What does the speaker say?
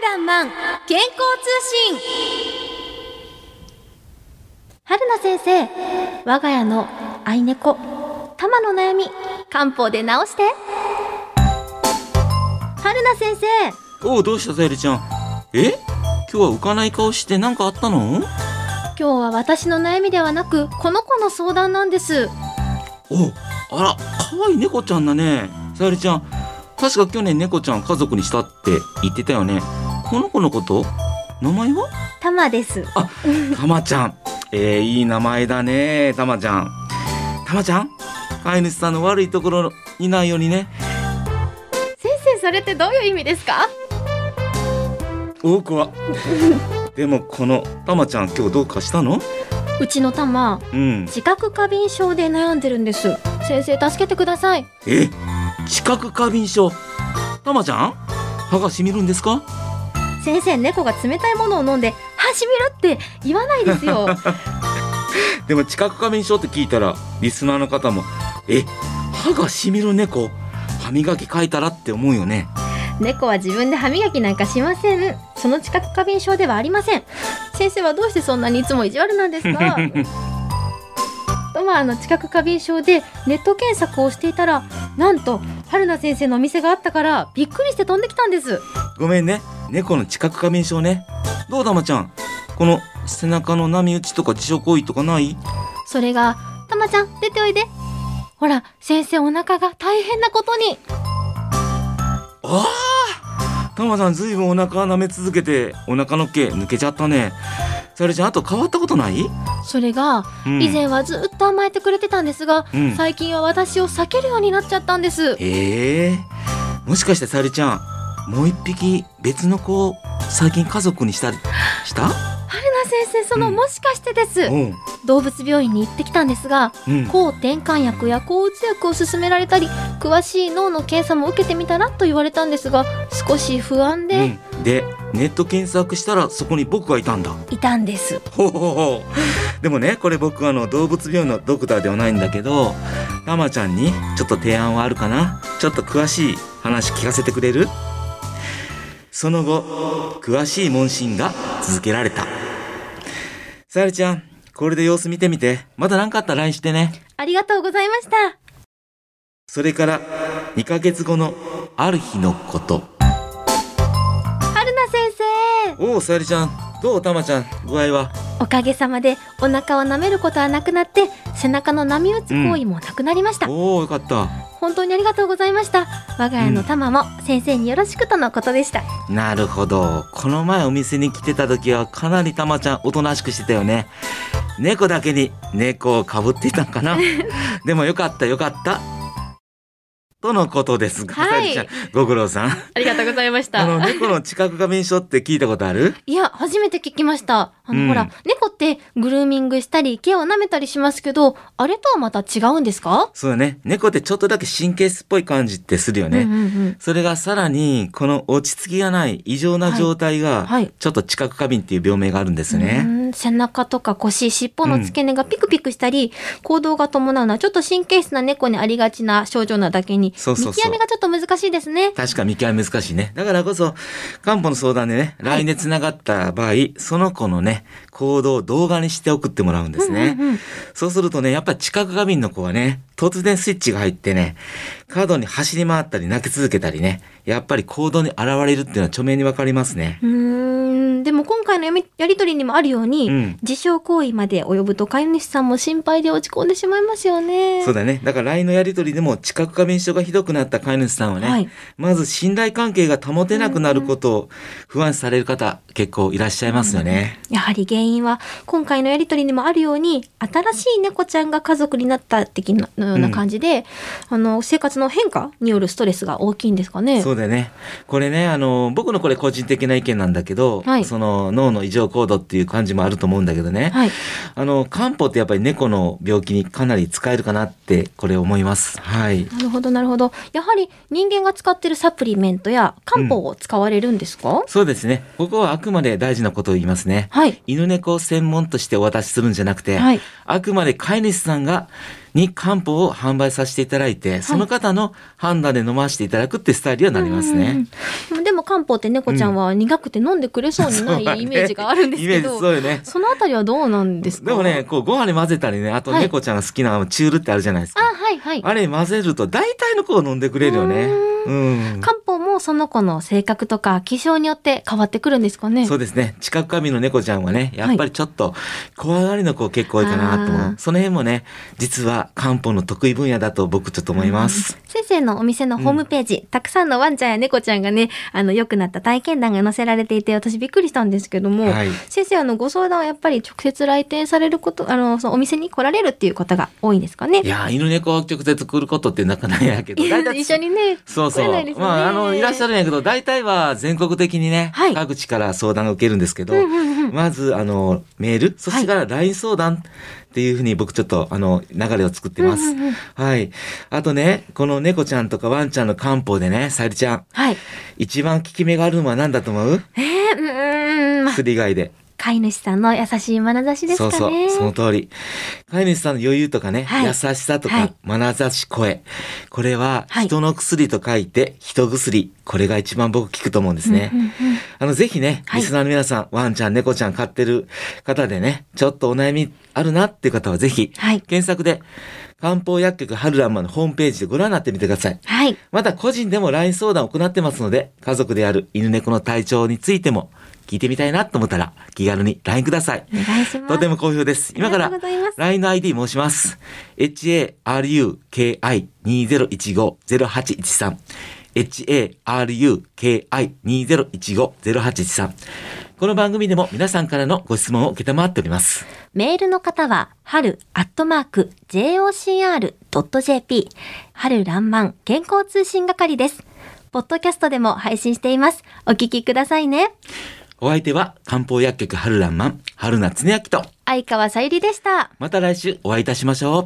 らんまん健康通信。春菜先生我が家の愛猫タマの悩み漢方で治して。春菜先生。おうどうしたさゆりちゃん。え？今日は浮かない顔して何かあったの？今日は私の悩みではなくこの子の相談なんです。おあら可愛い猫ちゃんだね。さゆりちゃん確か去年猫ちゃん家族にしたって言ってたよねこの子のこと？名前は？タマです。あたまちゃん。えー、いい名前だねたまちゃん。たまちゃん？飼い主さんの悪いところにないようにね。先生それってどういう意味ですか？多くはでもこのたまちゃん今日どうかしたの？うちのタマうん。自覚過敏症で悩んでるんです。先生助けてください。え知覚過敏症？たまちゃん？歯がしみるんですか？先生猫が冷たいものを飲んで歯しみるって言わないですよ。でも知覚過敏症って聞いたらリスナーの方もえ歯がしみる猫歯磨き書いたらって思うよね。猫は自分で歯磨きなんかしません。その知覚過敏症ではありません。先生はどうしてそんなにいつも意地悪なんですか？トマの知覚過敏症でネット検索をしていたらなんと春菜先生のお店があったからびっくりして飛んできたんです。ごめんね猫の知覚過敏症ね。どうたまちゃん？この背中の波打ちとか自傷行為とかない？それがたまちゃん出ておいで。ほら先生お腹が大変なことに。ああたまちゃんずいぶんお腹舐め続けてお腹の毛抜けちゃったね。さゆりちゃんあと変わったことない、それがうん。以前はずっと甘えてくれてたんですが、うん。最近は私を避けるようになっちゃったんです。ええもしかしてさゆりちゃんもう一匹別の子を最近家族にしたりした？先生その、うん。もしかしてです。うん。動物病院に行ってきたんですがうん。抗転換薬や抗うつ薬を勧められたり詳しい脳の検査も受けてみたらと言われたんですが少し不安で。うん、でネット検索したらそこに僕がいたんだ。いたんです、ほうほうほ。うでもねこれ僕あの動物病院のドクターではないんだけどたまちゃんにちょっと提案はあるかな？ちょっと詳しい話聞かせてくれる？その後詳しい問診が続けられた。さゆりちゃんこれで様子見てみて。また何かあったら LINE してね。ありがとうございました。それから2ヶ月後のある日のこと。春菜先生。おおさゆりちゃん。どうたまちゃん。具合は？おかげさまでお腹を舐めることはなくなって背中の波打つ行為もなくなりました、おおよかった本当にありがとうございました我が家のタマも先生によろしくとのことでした、なるほど。この前お店に来てた時はかなりたまちゃんおとなしくしてたよね。猫だけに猫をかぶっていたんかな。でもよかったよかった。とのことですが、はいご苦労さん。ありがとうございましあの、猫の知覚過敏症って聞いたことある？いや、初めて聞きました。あの、うんほら、猫ってグルーミングしたり、毛を舐めたりしますけど、あれとはまた違うんですか？そうだね。猫ってちょっとだけ神経質っぽい感じってするよね。うんうんうん。それがさらに、この落ち着きがない異常な状態が、はいはいちょっと知覚過敏っていう病名があるんですね。うん背中とか腰、尻尾の付け根がピクピクしたり、行動が伴うのはちょっと神経質な猫にありがちな症状なだけに、そうそう見極めがちょっと難しいですね。確か見極め難しいね。だからこそ、漢方の相談でね、はい LINE で繋がった場合、その子のね、行動を動画にして送ってもらうんですね。うんうんうんそうするとね、やっぱり知覚過敏の子はね、突然スイッチが入ってね、過度に走り回ったり泣き続けたりね、やっぱり行動に現れるっていうのは著名にわかりますね。うーん、でも今回のやみやりとりにもあるように、うん自傷行為まで及ぶと飼い主さんも心配で落ち込んでしまいますよね。そうだね。だから LINE のやりとりでも知覚過敏症がひどくなった飼い主さんはね、はいまず信頼関係が保てなくなることを不安視される方結構いらっしゃいますよね。やはり原因は今回のやりとりにもあるように新しい猫ちゃんが家族になった的なのような感じで、あの生活の変化によるストレスが大きいんですかね。そうだよね。これね、あの、僕のこれ個人的な意見なんだけど、はいその脳の異常行動っていう感じもあると思うんだけどね。はい。あの、漢方ってやっぱり猫の病気にかなり使えるかなって、これ思います。はい。なるほどなるほど。やはり人間が使ってるサプリメントや漢方を使われるんですか、そうですね。ここはあくまで大事なことを言いますね。はい。犬猫を専門としてお渡しするんじゃなくて、はいあくまで飼い主さんがに漢方を販売させていただいて、その方の判断で飲ませていただくってスタイルにはなりますね。うんでも漢方って猫ちゃんは苦くて飲んでくれそうにないイメージがあるんですけイメージど、そうよね。そのあたりはどうなんですか？でもね、こうご飯に混ぜたりね、あとはい猫ちゃんが好きなチュールってあるじゃないですあ、か。はいはい。あれ混ぜると大体の子を飲んでくれるよね。うん。漢方もその子の性格とか気象によって変わってくるんですかね。そうですね。近く過敏の猫ちゃんはね、やっぱりちょっと怖がりの子結構多いかなと思う。あー。その辺もね、実は漢方の得意分野だと僕ちょっと思います。先生のお店のホームページ、たくさんのワンちゃんや猫ちゃんがね、あの、良くなった体験談が載せられていて、私びっくりしたんですけども、はい。先生、あの、ご相談はやっぱり直接来店されること、あの、そのお店に来られるっていう方が多いんですかね。いやー、犬猫を直接来ることってなかなかやけど、一緒にね、そうそう。まあ、あの、いらっしゃるんやけど、大体は全国的にね、はい各地から相談が受けるんですけど、うんうんうんまず、あの、メール、そしてから LINE 相談っていうふうに僕ちょっと、あの、流れを作ってます。うんうんうんはい。あとね、この猫ちゃんとかワンちゃんの漢方でね、さゆりちゃん、はい。一番効き目があるのは何だと思う？えー、うーん、まあ、薬以外で。飼い主さんの優しい眼差しですかそうね。そう、その通り。飼い主さんの余裕とかね、はい優しさとはかい、眼差し声。これは、はい人の薬と書いて、人薬。これが一番僕聞くと思うんですね。うんうんうんあの、ぜひね、はいリスナーの皆さん、ワンちゃん、猫ちゃん飼ってる方でね、ちょっとお悩みあるなっていう方はぜひ、はい検索で、漢方薬局春ランマのホームページでご覧になってみてください。はい。また個人でも LINE 相談を行ってますので、家族である犬猫の体調についても聞いてみたいなと思ったら、気軽に LINE ください。お願いします。とても好評です。今かあら LINE の ID 申します。haruki2015-0813 haruki2015-0813 この番組でも皆さんからのご質問を受けたまっております。メールの方は、春アットマーク jocr.jp 春らんまん健康通信係です。ポッドキャストでも配信しています。お聞きくださいね。お相手は漢方薬局春らんまん、春名恒明と、相川さゆりでした。また来週お会いいたしましょう。